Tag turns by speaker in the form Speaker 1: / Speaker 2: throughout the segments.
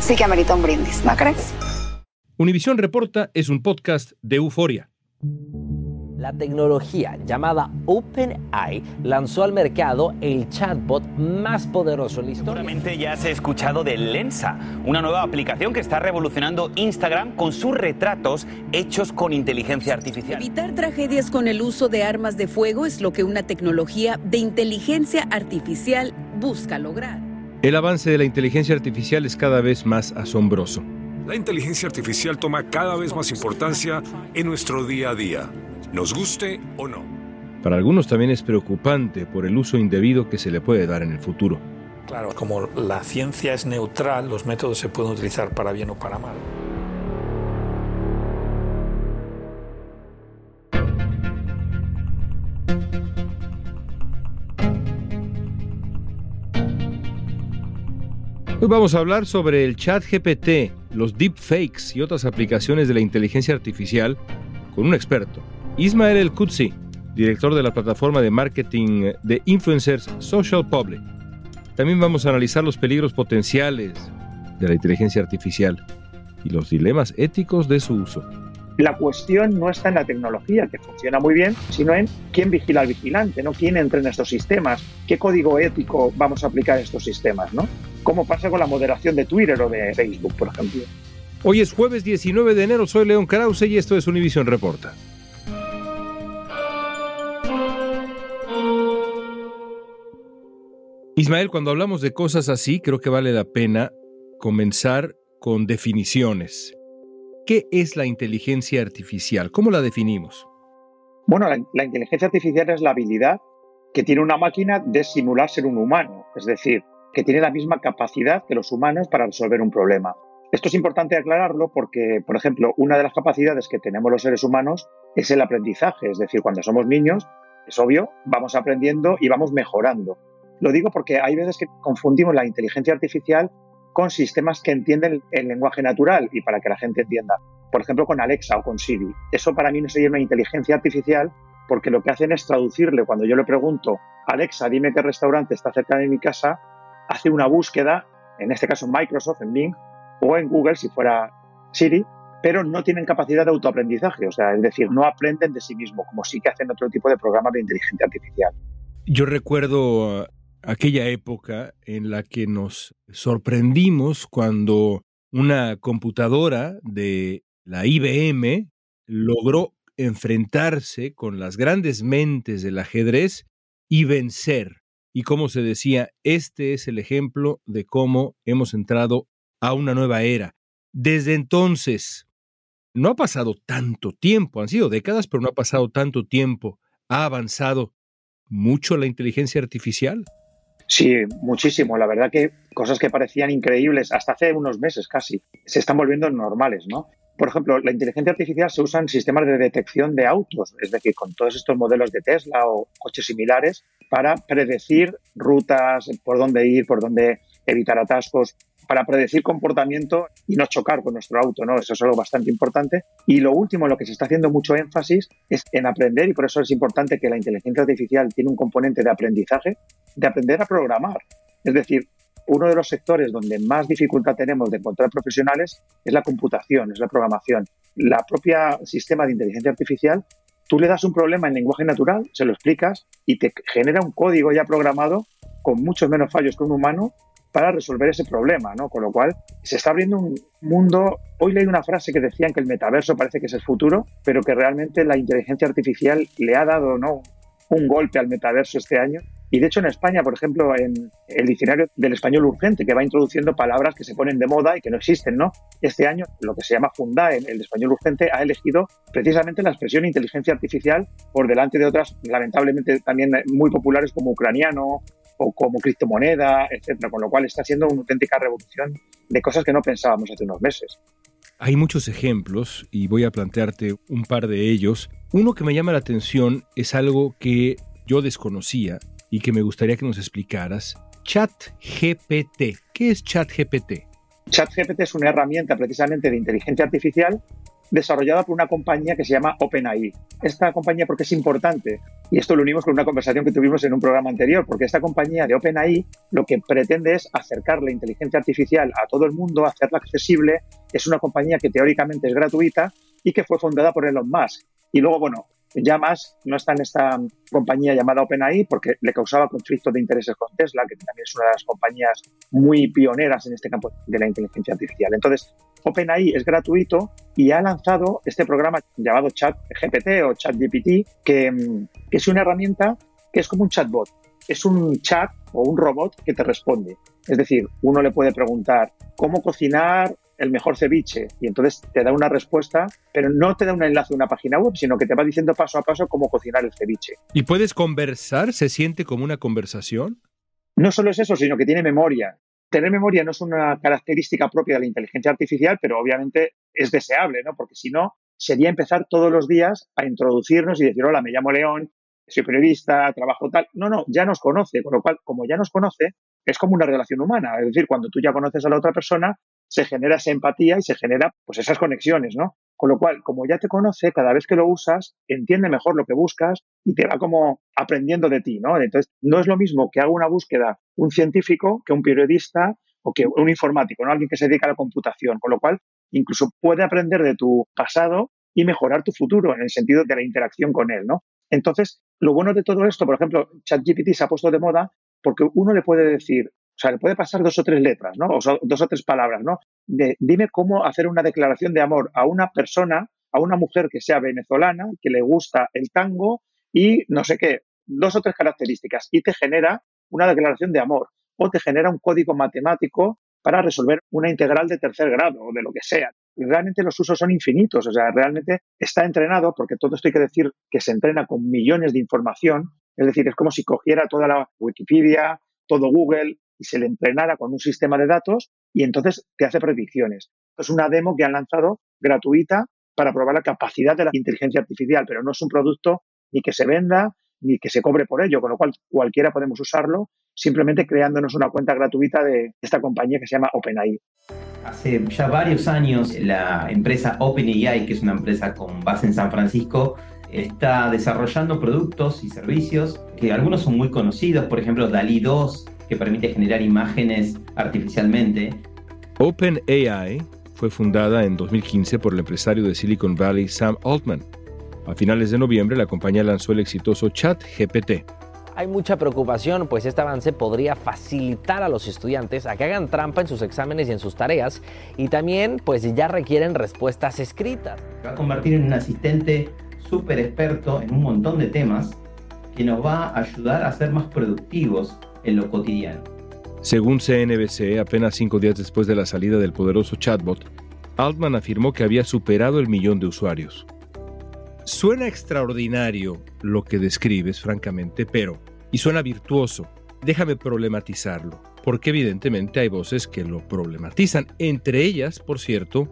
Speaker 1: sí que amerita un brindis, ¿no crees?
Speaker 2: Univisión Reporta es un podcast de euforia.
Speaker 3: La tecnología llamada OpenAI lanzó al mercado el chatbot más poderoso en la historia.
Speaker 4: Seguramente ya has escuchado de Lensa, una nueva aplicación que está revolucionando Instagram con sus retratos hechos con inteligencia artificial.
Speaker 5: Evitar tragedias con el uso de armas de fuego es lo que una tecnología de inteligencia artificial busca lograr.
Speaker 2: El avance de la inteligencia artificial es cada vez más asombroso.
Speaker 6: La inteligencia artificial toma cada vez más importancia en nuestro día a día, nos guste o no.
Speaker 2: Para algunos también es preocupante por el uso indebido que se le puede dar en el futuro.
Speaker 7: Claro, como la ciencia es neutral, los métodos se pueden utilizar para bien o para mal.
Speaker 2: Hoy vamos a hablar sobre el chat GPT, los deepfakes y otras aplicaciones de la inteligencia artificial con un experto, Ismael El Kutsi, director de la plataforma de marketing de influencers Social Public. También vamos a analizar los peligros potenciales de la inteligencia artificial y los dilemas éticos de su uso.
Speaker 8: La cuestión no está en la tecnología, que funciona muy bien, sino en quién vigila al vigilante, ¿no? quién entra en estos sistemas, qué código ético vamos a aplicar a estos sistemas, ¿no? ¿Cómo pasa con la moderación de Twitter o de Facebook, por ejemplo?
Speaker 2: Hoy es jueves 19 de enero, soy León Krause y esto es Univision Reporta. Ismael, cuando hablamos de cosas así, creo que vale la pena comenzar con definiciones. ¿Qué es la inteligencia artificial? ¿Cómo la definimos?
Speaker 8: Bueno, la, la, inteligencia artificial es la habilidad que tiene una máquina de simular ser un humano, es decir, que tiene la misma capacidad que los humanos para resolver un problema. Esto es importante aclararlo porque, por ejemplo, una de las capacidades que tenemos los seres humanos es el aprendizaje, es decir, cuando somos niños, es obvio, vamos aprendiendo y vamos mejorando. Lo digo porque hay veces que confundimos la inteligencia artificial con sistemas que entienden el lenguaje natural y para que la gente entienda. Por ejemplo, con Alexa o con Siri. Eso para mí no sería una inteligencia artificial porque lo que hacen es traducirle. Cuando yo le pregunto, Alexa, dime qué restaurante está cerca de mi casa, hace una búsqueda, en este caso en Microsoft, en Bing, o en Google si fuera Siri, pero no tienen capacidad de autoaprendizaje, o sea, es decir, no aprenden de sí mismo, como sí que hacen otro tipo de programas de inteligencia artificial.
Speaker 2: Yo recuerdo aquella época en la que nos sorprendimos cuando una computadora de la IBM logró enfrentarse con las grandes mentes del ajedrez y vencer. Y como se decía, este es el ejemplo de cómo hemos entrado a una nueva era. Desde entonces, no ha pasado tanto tiempo, han sido décadas, pero no ha pasado tanto tiempo. ¿Ha avanzado mucho la inteligencia artificial?
Speaker 8: Sí, muchísimo. La verdad que cosas que parecían increíbles hasta hace unos meses casi se están volviendo normales, ¿no? Por ejemplo, la inteligencia artificial se usa en sistemas de detección de autos, es decir, con todos estos modelos de Tesla o coches similares, para predecir rutas, por dónde ir, por dónde evitar atascos. para predecir comportamiento y no chocar con nuestro auto, ¿no? Eso es algo bastante importante. Y lo último, lo que se está haciendo mucho énfasis es en aprender, y por eso es importante que la inteligencia artificial tiene un componente de aprendizaje, de aprender a programar. Es decir, uno de los sectores donde más dificultad tenemos de encontrar profesionales es la computación, es la programación. La propia sistema de inteligencia artificial, tú le das un problema en lenguaje natural, se lo explicas y te genera un código ya programado con muchos menos fallos que un humano para resolver ese problema, ¿no? Con lo cual se está abriendo un mundo. Hoy leí una frase que decían que el metaverso parece que es el futuro, pero que realmente la inteligencia artificial le ha dado, ¿no? Un golpe al metaverso este año. Y de hecho en España, por ejemplo, en el diccionario del español urgente, que va introduciendo palabras que se ponen de moda y que no existen, ¿no? Este año, lo que se llama Fundae, el español urgente, ha elegido precisamente la expresión inteligencia artificial por delante de otras, lamentablemente también muy populares como ucraniano o como criptomoneda, etcétera, con lo cual está siendo una auténtica revolución de cosas que no pensábamos hace unos meses.
Speaker 2: Hay muchos ejemplos y voy a plantearte un par de ellos. Uno que me llama la atención es algo que yo desconocía y que me gustaría que nos explicaras. ChatGPT. ¿Qué es ChatGPT?
Speaker 8: ChatGPT es una herramienta precisamente de inteligencia artificial desarrollada por una compañía que se llama OpenAI. Esta compañía, porque es importante, y esto lo unimos con una conversación que tuvimos en un programa anterior, porque esta compañía de OpenAI lo que pretende es acercar la inteligencia artificial a todo el mundo, hacerla accesible. Es una compañía que teóricamente es gratuita y que fue fundada por Elon Musk. Y luego, bueno, ya más no está en esta compañía llamada OpenAI porque le causaba conflicto de intereses con Tesla, que también es una de las compañías muy pioneras en este campo de la inteligencia artificial. Entonces, OpenAI es gratuito y ha lanzado este programa llamado ChatGPT o ChatGPT, que, que es una herramienta que es como un chatbot. Es un chat o un robot que te responde. Es decir, uno le puede preguntar cómo cocinar el mejor ceviche y entonces te da una respuesta, pero no te da un enlace a una página web, sino que te va diciendo paso a paso cómo cocinar el ceviche.
Speaker 2: ¿Y puedes conversar? ¿Se siente como una conversación?
Speaker 8: No solo es eso, sino que tiene memoria. Tener memoria no es una característica propia de la inteligencia artificial, pero obviamente es deseable, ¿no? Porque si no, sería empezar todos los días a introducirnos y decir, hola, me llamo León, soy periodista, trabajo tal. No, no, ya nos conoce, con lo cual, como ya nos conoce, es como una relación humana. Es decir, cuando tú ya conoces a la otra persona, se genera esa empatía y se genera pues esas conexiones, ¿no? Con lo cual, como ya te conoce, cada vez que lo usas, entiende mejor lo que buscas y te va como aprendiendo de ti, ¿no? Entonces, no es lo mismo que haga una búsqueda un científico que un periodista o que un informático, ¿no? Alguien que se dedica a la computación, con lo cual incluso puede aprender de tu pasado y mejorar tu futuro en el sentido de la interacción con él, ¿no? Entonces, lo bueno de todo esto, por ejemplo, ChatGPT se ha puesto de moda porque uno le puede decir, sea, le puede pasar dos o tres letras, ¿no? O dos o tres palabras, ¿no? Dime cómo hacer una declaración de amor a una persona, a una mujer que sea venezolana, que le gusta el tango y no sé qué, dos o tres características y te genera una declaración de amor o te genera un código matemático para resolver una integral de tercer grado o de lo que sea. realmente los usos son infinitos, o sea, realmente está entrenado, porque todo esto hay que decir que se entrena con millones de información, es decir, es como si cogiera toda la Wikipedia, todo Google, y se le entrenara con un sistema de datos y entonces te hace predicciones. Es una demo que han lanzado gratuita para probar la capacidad de la inteligencia artificial, pero no es un producto ni que se venda ni que se cobre por ello, con lo cual cualquiera podemos usarlo simplemente creándonos una cuenta gratuita de esta compañía que se llama OpenAI.
Speaker 9: Hace ya varios años la empresa OpenAI, que es una empresa con base en San Francisco, está desarrollando productos y servicios que algunos son muy conocidos, por ejemplo DALI 2, que permite generar imágenes artificialmente.
Speaker 2: OpenAI fue fundada en 2015 por el empresario de Silicon Valley Sam Altman. A finales de noviembre, la compañía lanzó el exitoso ChatGPT.
Speaker 3: Hay mucha preocupación, pues este avance podría facilitar a los estudiantes a que hagan trampa en sus exámenes y en sus tareas, y también, pues ya requieren respuestas escritas.
Speaker 9: Va a convertir en un asistente súper experto en un montón de temas que nos va a ayudar a ser más productivos en lo cotidiano.
Speaker 2: Según CNBC, apenas cinco días después de la salida del poderoso chatbot, Altman afirmó que había superado el millón de usuarios. Suena extraordinario lo que describes, francamente, pero, y suena virtuoso, déjame problematizarlo, porque evidentemente hay voces que lo problematizan, entre ellas, por cierto,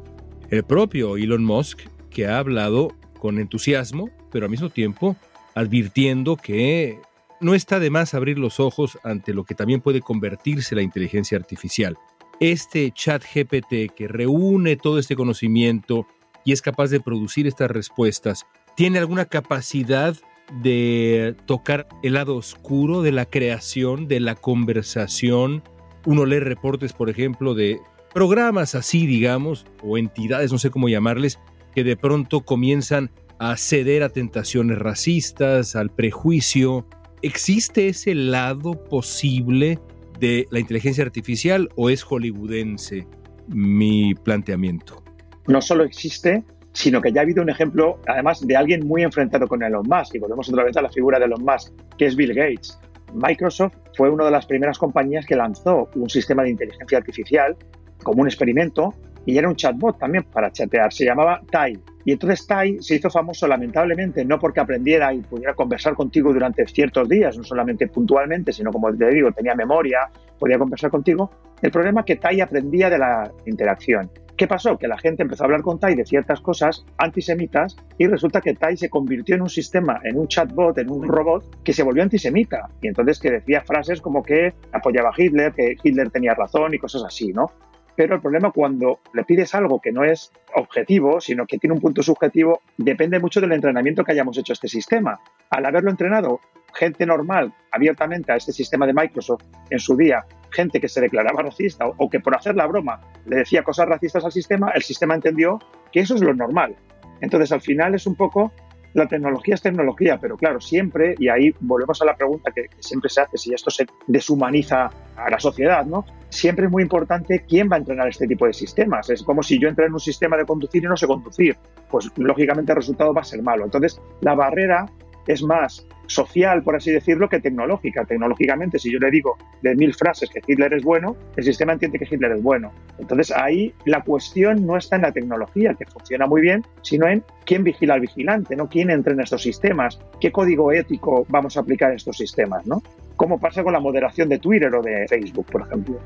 Speaker 2: el propio Elon Musk, que ha hablado con entusiasmo, pero al mismo tiempo advirtiendo que no está de más abrir los ojos ante lo que también puede convertirse la inteligencia artificial. este chat GPT que reúne todo este conocimiento y es capaz de producir estas respuestas, ¿tiene alguna capacidad de tocar el lado oscuro de la creación, de la conversación? Uno lee reportes, por ejemplo, de programas así, digamos, o entidades, no sé cómo llamarles, que de pronto comienzan a ceder a tentaciones racistas, al prejuicio. ¿Existe ese lado posible de la inteligencia artificial o es hollywoodense mi planteamiento?
Speaker 8: No solo existe, sino que ya ha habido un ejemplo, además, de alguien muy enfrentado con Elon Musk, y volvemos otra vez a la figura de Elon Musk, que es Bill Gates. Microsoft fue una de las primeras compañías que lanzó un sistema de inteligencia artificial como un experimento y era un chatbot también para chatear, se llamaba Tai. Y entonces Tai se hizo famoso lamentablemente no porque aprendiera y pudiera conversar contigo durante ciertos días, no solamente puntualmente, sino como te digo, tenía memoria, podía conversar contigo. El problema es que Tai aprendía de la interacción. ¿Qué pasó? Que la gente empezó a hablar con Tai de ciertas cosas antisemitas y resulta que Tai se convirtió en un sistema, en un chatbot, en un robot que se volvió antisemita. Y entonces que decía frases como que apoyaba a Hitler, que Hitler tenía razón y cosas así, ¿no? Pero el problema cuando le pides algo que no es objetivo, sino que tiene un punto subjetivo, depende mucho del entrenamiento que hayamos hecho este sistema. Al haberlo entrenado gente normal abiertamente a este sistema de Microsoft en su día, gente que se declaraba racista o, que por hacer la broma le decía cosas racistas al sistema, el sistema entendió que eso es lo normal. Entonces al final es un poco la tecnología es tecnología, pero claro, siempre, y ahí volvemos a la pregunta que, siempre se hace, si esto se deshumaniza a la sociedad, ¿no? Siempre es muy importante quién va a entrenar este tipo de sistemas. Es como si yo entré en un sistema de conducir y no sé conducir. Pues lógicamente el resultado va a ser malo. Entonces, la barrera es más social, por así decirlo, que tecnológica. Tecnológicamente, si yo le digo de mil frases que Hitler es bueno, el sistema entiende que Hitler es bueno. Entonces ahí la cuestión no está en la tecnología, que funciona muy bien, sino en quién vigila al vigilante, ¿no? quién entra en estos sistemas, qué código ético vamos a aplicar en estos sistemas, ¿no? Como pasa con la moderación de Twitter o de Facebook, por ejemplo.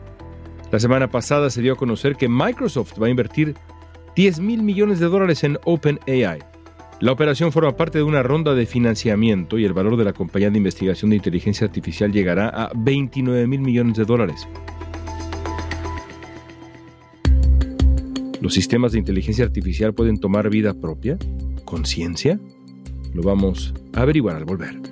Speaker 2: La semana pasada se dio a conocer que Microsoft va a invertir 10 mil millones de dólares en OpenAI la operación forma parte de una ronda de financiamiento y el valor de la compañía de investigación de inteligencia artificial llegará a 29 mil millones de dólares. ¿Los sistemas de inteligencia artificial pueden tomar vida propia? ¿Conciencia? Lo vamos a averiguar al volver.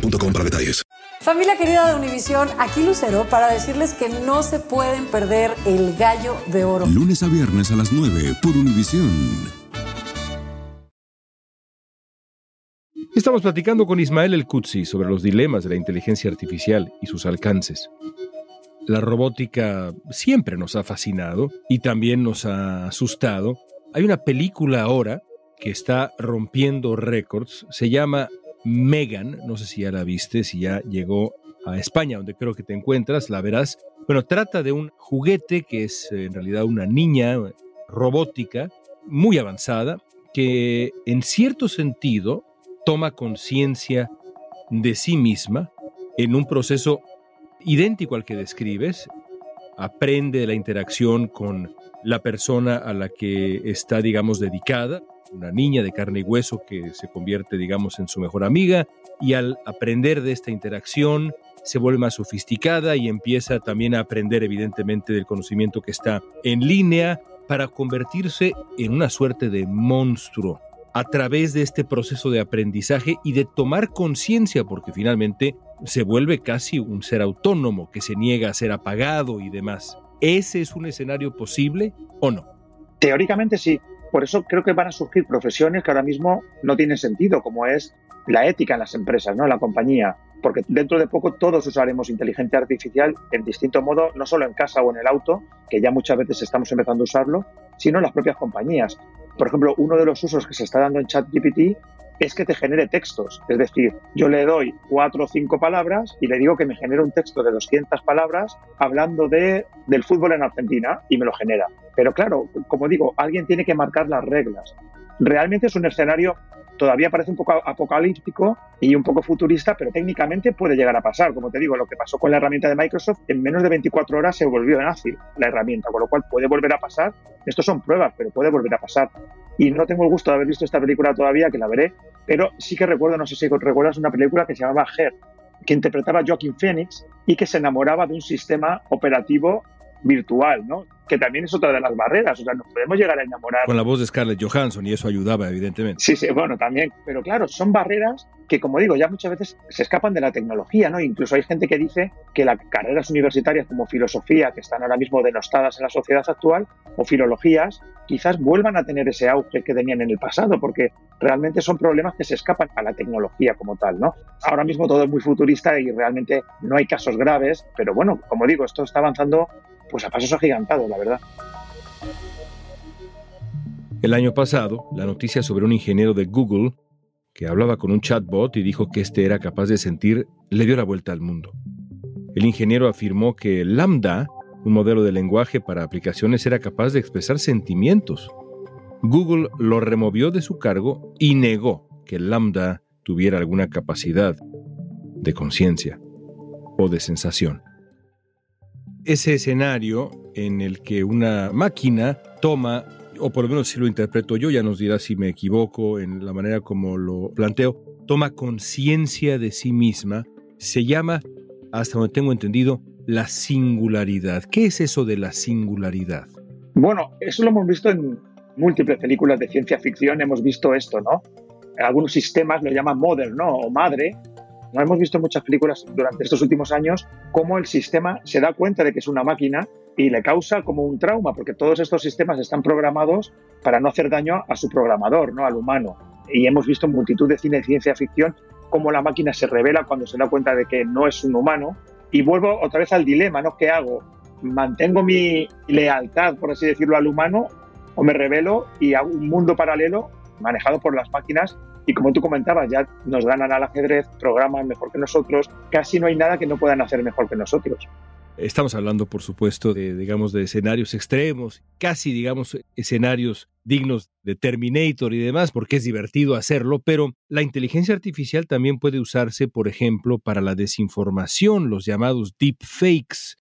Speaker 10: para detalles.
Speaker 11: Familia querida de Univisión, aquí Lucero para decirles que no se pueden perder el gallo de oro.
Speaker 12: Lunes a viernes a las 9 por Univisión.
Speaker 2: Estamos platicando con Ismael El Kutsi sobre los dilemas de la inteligencia artificial y sus alcances. La robótica siempre nos ha fascinado y también nos ha asustado. Hay una película ahora que está rompiendo récords, se llama Megan, no sé si ya la viste, si ya llegó a España, donde creo que te encuentras, la verás. Bueno, trata de un juguete que es eh, en realidad una niña robótica muy avanzada que en cierto sentido toma conciencia de sí misma en un proceso idéntico al que describes, aprende de la interacción con la persona a la que está, digamos, dedicada, una niña de carne y hueso que se convierte, digamos, en su mejor amiga y al aprender de esta interacción se vuelve más sofisticada y empieza también a aprender evidentemente del conocimiento que está en línea para convertirse en una suerte de monstruo a través de este proceso de aprendizaje y de tomar conciencia, porque finalmente se vuelve casi un ser autónomo que se niega a ser apagado y demás. ¿Ese es un escenario posible o no?
Speaker 8: Teóricamente sí, por eso creo que van a surgir profesiones que ahora mismo no tienen sentido, como es la ética en las empresas, ¿no? en la compañía, porque dentro de poco todos usaremos inteligencia artificial en distinto modo, no solo en casa o en el auto, que ya muchas veces estamos empezando a usarlo, sino en las propias compañías. Por ejemplo, uno de los usos que se está dando en ChatGPT es que te genere textos. Es decir, yo le doy cuatro o cinco palabras y le digo que me genere un texto de 200 palabras hablando de, del fútbol en Argentina y me lo genera. Pero claro, como digo, alguien tiene que marcar las reglas. Realmente es un escenario todavía parece un poco apocalíptico y un poco futurista, pero técnicamente puede llegar a pasar. Como te digo, lo que pasó con la herramienta de Microsoft, en menos de 24 horas se volvió ágil la herramienta, con lo cual puede volver a pasar. Estos son pruebas, pero puede volver a pasar. Y no tengo el gusto de haber visto esta película todavía, que la veré, pero sí que recuerdo, no sé si recuerdas una película que se llamaba Her, que interpretaba Joaquin Phoenix y que se enamoraba de un sistema operativo virtual, ¿no? Que también es otra de las barreras, o sea, nos podemos llegar a enamorar.
Speaker 2: Con la voz de Scarlett Johansson y eso ayudaba, evidentemente.
Speaker 8: Sí, sí, bueno, también, pero claro, son barreras que, como digo, ya muchas veces se escapan de la tecnología, ¿no? Incluso hay gente que dice que las carreras universitarias como filosofía, que están ahora mismo denostadas en la sociedad actual, o filologías, quizás vuelvan a tener ese auge que tenían en el pasado, porque realmente son problemas que se escapan a la tecnología como tal, ¿no? Ahora mismo todo es muy futurista y realmente no hay casos graves, pero bueno, como digo, esto está avanzando pues a pasos agigantados, la verdad.
Speaker 2: El año pasado, la noticia sobre un ingeniero de Google que hablaba con un chatbot y dijo que éste era capaz de sentir le dio la vuelta al mundo. El ingeniero afirmó que Lambda, un modelo de lenguaje para aplicaciones, era capaz de expresar sentimientos. Google lo removió de su cargo y negó que Lambda tuviera alguna capacidad de conciencia o de sensación ese escenario en el que una máquina toma, o por lo menos si lo interpreto yo, ya nos dirá si me equivoco en la manera como lo planteo, toma conciencia de sí misma, se llama, hasta donde tengo entendido, la singularidad. ¿Qué es eso de la singularidad?
Speaker 8: Bueno, eso lo hemos visto en múltiples películas de ciencia ficción, hemos visto esto, ¿no? Algunos sistemas lo llaman mother, ¿no? O madre, hemos visto muchas películas durante estos últimos años cómo el sistema se da cuenta de que es una máquina y le causa como un trauma, porque todos estos sistemas están programados para no hacer daño a su programador, no al humano. Y hemos visto multitud de cine de ciencia ficción cómo la máquina se revela cuando se da cuenta de que no es un humano. Y vuelvo otra vez al dilema, ¿no? ¿Qué hago? ¿Mantengo mi lealtad, por así decirlo, al humano o me revelo y hago un mundo paralelo manejado por las máquinas y como tú comentabas, ya nos ganan al ajedrez, programan mejor que nosotros, casi no hay nada que no puedan hacer mejor que nosotros.
Speaker 2: Estamos hablando, por supuesto, de, digamos, de escenarios extremos, casi, digamos, escenarios dignos de Terminator y demás, porque es divertido hacerlo, pero la inteligencia artificial también puede usarse, por ejemplo, para la desinformación, los llamados deepfakes.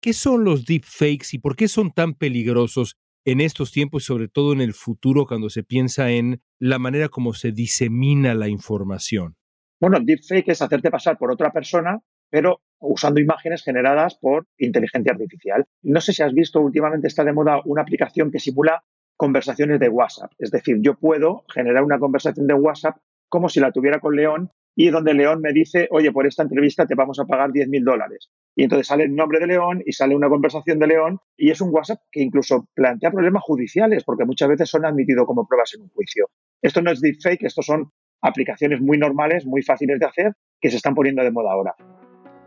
Speaker 2: ¿Qué son los deepfakes y por qué son tan peligrosos en estos tiempos y sobre todo en el futuro cuando se piensa en la manera como se disemina la información?
Speaker 8: Bueno, deepfake es hacerte pasar por otra persona, pero usando imágenes generadas por inteligencia artificial. No sé si has visto últimamente está de moda una aplicación que simula conversaciones de WhatsApp. Es decir, yo puedo generar una conversación de WhatsApp como si la tuviera con León y donde León me dice, oye, por esta entrevista te vamos a pagar 10.000 dólares. Y entonces sale el nombre de León y sale una conversación de León y es un WhatsApp que incluso plantea problemas judiciales porque muchas veces son admitidos como pruebas en un juicio. Esto no es deepfake, estos son aplicaciones muy normales, muy fáciles de hacer, que se están poniendo de moda ahora.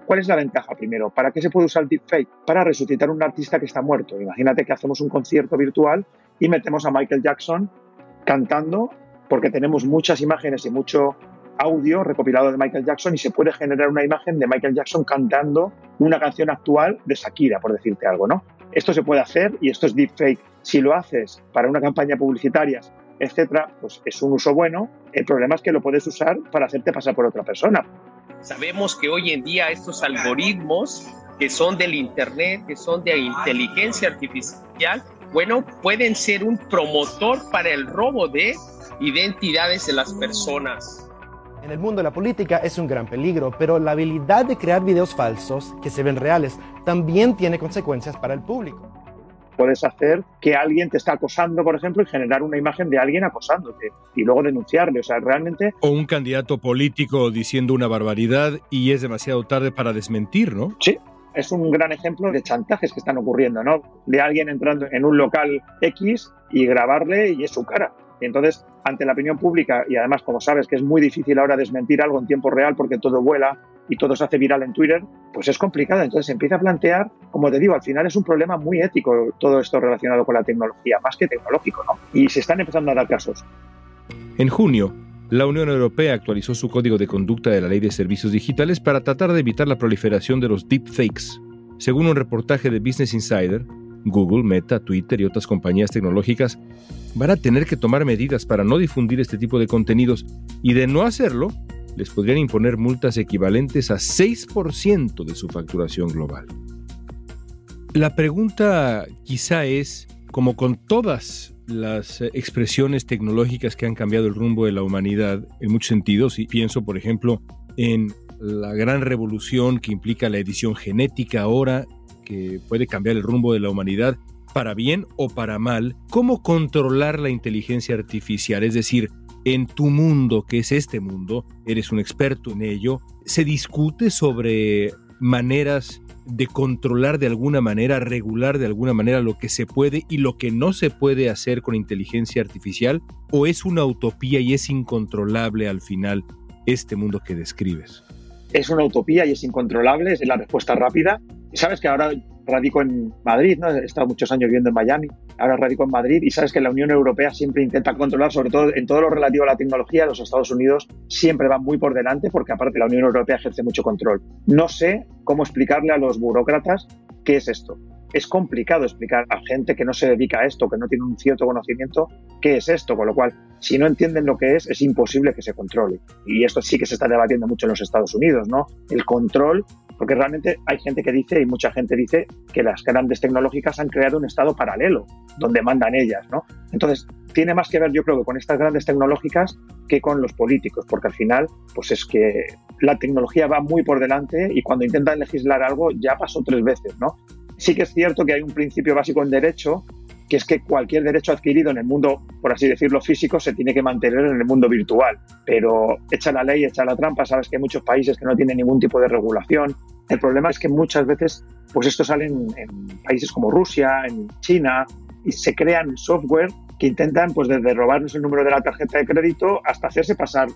Speaker 8: ¿Cuál es la ventaja primero? ¿Para qué se puede usar deepfake? Para resucitar un artista que está muerto. Imagínate que hacemos un concierto virtual y metemos a Michael Jackson cantando porque tenemos muchas imágenes y mucho audio recopilado de Michael Jackson y se puede generar una imagen de Michael Jackson cantando una canción actual de Shakira, por decirte algo, ¿no? Esto se puede hacer y esto es deepfake. Si lo haces para una campaña publicitaria, etcétera, pues es un uso bueno. El problema es que lo puedes usar para hacerte pasar por otra persona.
Speaker 13: Sabemos que hoy en día estos algoritmos que son del Internet, que son de inteligencia artificial, bueno, pueden ser un promotor para el robo de identidades de las personas.
Speaker 14: En el mundo de la política es un gran peligro, pero la habilidad de crear videos falsos que se ven reales también tiene consecuencias para el público.
Speaker 8: Puedes hacer que alguien te está acosando, por ejemplo, y generar una imagen de alguien acosándote y luego denunciarle. O sea, realmente...
Speaker 2: O un candidato político diciendo una barbaridad y es demasiado tarde para desmentir, ¿no?
Speaker 8: Sí, es un gran ejemplo de chantajes que están ocurriendo, ¿no? De alguien entrando en un local X y grabarle y es su cara. Entonces, ante la opinión pública, y además, como sabes, que es muy difícil ahora desmentir algo en tiempo real porque todo vuela y todo se hace viral en Twitter, pues es complicado. Entonces se empieza a plantear, como te digo, al final es un problema muy ético todo esto relacionado con la tecnología, más que tecnológico, ¿no? Y se están empezando a dar casos.
Speaker 2: En junio, La Unión Europea actualizó su código de conducta de la Ley de Servicios Digitales para tratar de evitar la proliferación de los deepfakes. Según un reportaje de Business Insider, Google, Meta, Twitter y otras compañías tecnológicas van a tener que tomar medidas para no difundir este tipo de contenidos y de no hacerlo, les podrían imponer multas equivalentes a 6% de su facturación global. La pregunta quizá es, como con todas las expresiones tecnológicas que han cambiado el rumbo de la humanidad en muchos sentidos, y pienso por ejemplo en la gran revolución que implica la edición genética ahora, que puede cambiar el rumbo de la humanidad para bien o para mal, ¿cómo controlar la inteligencia artificial? Es decir, en tu mundo, que es este mundo, eres un experto en ello, se discute sobre maneras de controlar de alguna manera, regular de alguna manera lo que se puede y lo que no se puede hacer con inteligencia artificial? ¿O es una utopía y es incontrolable al final este mundo que describes?
Speaker 8: Es una utopía y es incontrolable, es la respuesta rápida. Sabes que ahora radico en Madrid, ¿no? he estado muchos años viviendo en Miami, ahora radico en Madrid y sabes que la Unión Europea siempre intenta controlar, sobre todo en todo lo relativo a la tecnología, los Estados Unidos siempre van muy por delante porque aparte la Unión Europea ejerce mucho control. No sé cómo explicarle a los burócratas qué es esto. Es complicado explicar a gente que no se dedica a esto, que no tiene un cierto conocimiento, qué es esto, con lo cual, si no entienden lo que es, es imposible que se controle. Y esto sí que se está debatiendo mucho en los Estados Unidos, ¿no? El control porque realmente hay gente que dice, y mucha gente dice, que las grandes tecnológicas han creado un estado paralelo, donde mandan ellas, ¿no? Entonces, tiene más que ver, yo creo, con estas grandes tecnológicas que con los políticos, porque al final, pues es que la tecnología va muy por delante y cuando intentan legislar algo ya pasó tres veces, ¿no? Sí que es cierto que hay un principio básico en derecho que es que cualquier derecho adquirido en el mundo, por así decirlo, físico, se tiene que mantener en el mundo virtual. Pero echa la ley, echa la trampa, sabes que hay muchos países que no tienen ningún tipo de regulación. El problema es que muchas veces, pues esto sale en, países como Rusia, en China, y se crean software que intentan, pues desde robarnos el número de la tarjeta de crédito hasta hacerse pasar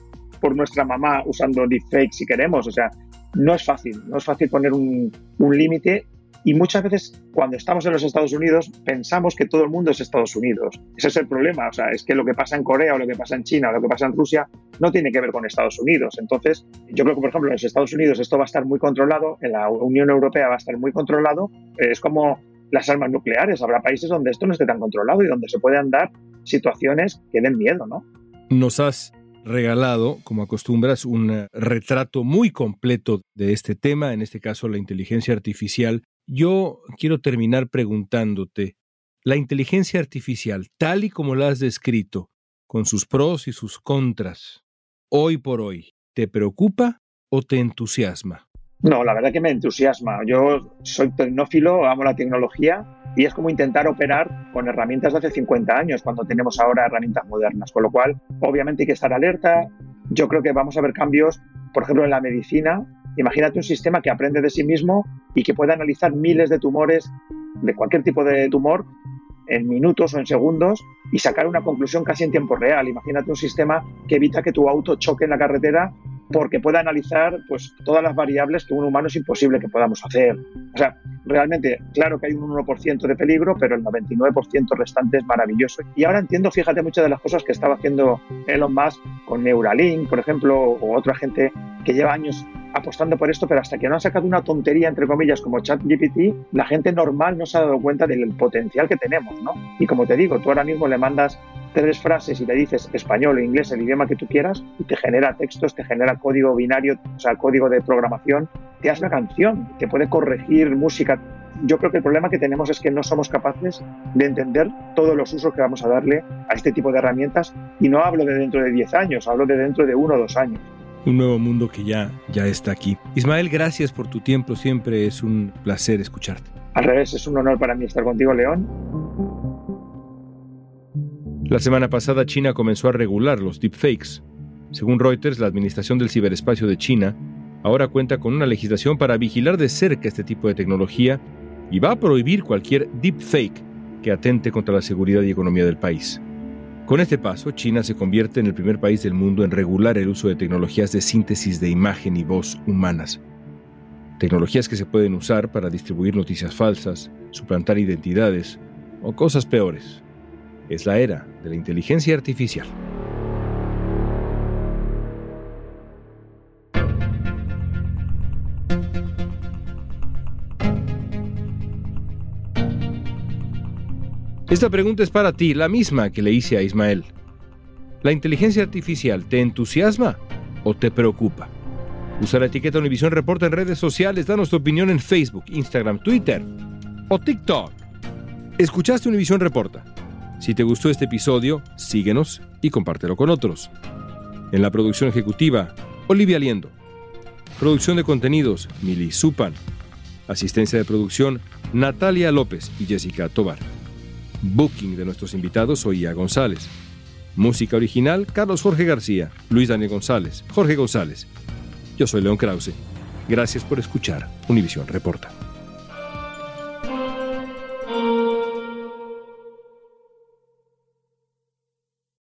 Speaker 8: por nuestra mamá usando deepfake si queremos. O sea, no es fácil, no es fácil poner un, un límite y muchas veces cuando estamos en los Estados Unidos pensamos que todo el mundo es Estados Unidos. Ese es el problema. O sea, es que lo que pasa en Corea o lo que pasa en China o lo que pasa en Rusia no tiene que ver con Estados Unidos. Entonces, yo creo que, por ejemplo, en los Estados Unidos esto va a estar muy controlado, en la Unión Europea va a estar muy controlado. Es como las armas nucleares. Habrá países donde esto no esté tan controlado y donde se puedan dar situaciones que den miedo, ¿no?
Speaker 2: Nos has regalado, como acostumbras, un retrato muy completo de este tema, en este caso la inteligencia artificial, yo quiero terminar preguntándote, la inteligencia artificial, tal y como la has descrito, con sus pros y sus contras, hoy por hoy, ¿te preocupa o te entusiasma?
Speaker 8: No, la verdad que me entusiasma. Yo soy tecnófilo, amo la tecnología y es como intentar operar con herramientas de hace 50 años cuando tenemos ahora herramientas modernas. Con lo cual, obviamente hay que estar alerta. Yo creo que vamos a ver cambios, por ejemplo, en la medicina, Imagínate un sistema que aprende de sí mismo y que puede analizar miles de tumores, de cualquier tipo de tumor, en minutos o en segundos y sacar una conclusión casi en tiempo real. Imagínate un sistema que evita que tu auto choque en la carretera porque pueda analizar pues, todas las variables que un humano es imposible que podamos hacer. O sea, realmente, claro que hay un 1% de peligro, pero el 99% restante es maravilloso. Y ahora entiendo, fíjate, muchas de las cosas que estaba haciendo Elon Musk con Neuralink, por ejemplo, o otra gente que lleva años apostando por esto, pero hasta que no han sacado una tontería, entre comillas, como ChatGPT, la gente normal no se ha dado cuenta del potencial que tenemos, ¿no? Y como te digo, tú ahora mismo le mandas tres frases y le dices español o inglés, el idioma que tú quieras, y te genera textos, te genera código binario, o sea, código de programación, te hace una canción, te puede corregir música. Yo creo que el problema que tenemos es que no somos capaces de entender todos los usos que vamos a darle a este tipo de herramientas, y no hablo de dentro de 10 años, hablo de dentro de uno o dos años
Speaker 2: un nuevo mundo que ya, ya está aquí. Ismael, gracias por tu tiempo, siempre es un placer escucharte.
Speaker 8: Al revés, es un honor para mí estar contigo, León.
Speaker 2: La semana pasada China comenzó a regular los deepfakes. Según Reuters, la Administración del Ciberespacio de China ahora cuenta con una legislación para vigilar de cerca este tipo de tecnología y va a prohibir cualquier deepfake que atente contra la seguridad y economía del país. Con este paso, China se convierte en el primer país del mundo en regular el uso de tecnologías de síntesis de imagen y voz humanas. Tecnologías que se pueden usar para distribuir noticias falsas, suplantar identidades o cosas peores. Es la era de la inteligencia artificial. Esta pregunta es para ti, la misma que le hice a Ismael. ¿La inteligencia artificial te entusiasma o te preocupa? Usa la etiqueta Univisión Reporta en redes sociales, danos tu opinión en Facebook, Instagram, Twitter o TikTok. Escuchaste Univisión Reporta. Si te gustó este episodio, síguenos y compártelo con otros. En la producción ejecutiva, Olivia Liendo. Producción de contenidos, Mili Supan. Asistencia de producción, Natalia López y Jessica Tobar. Booking de nuestros invitados, Oía González. Música original, Carlos Jorge García, Luis Daniel González, Jorge González. Yo soy León Krause. Gracias por escuchar Univisión Reporta.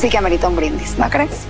Speaker 1: sí que amerita un brindis, ¿no crees?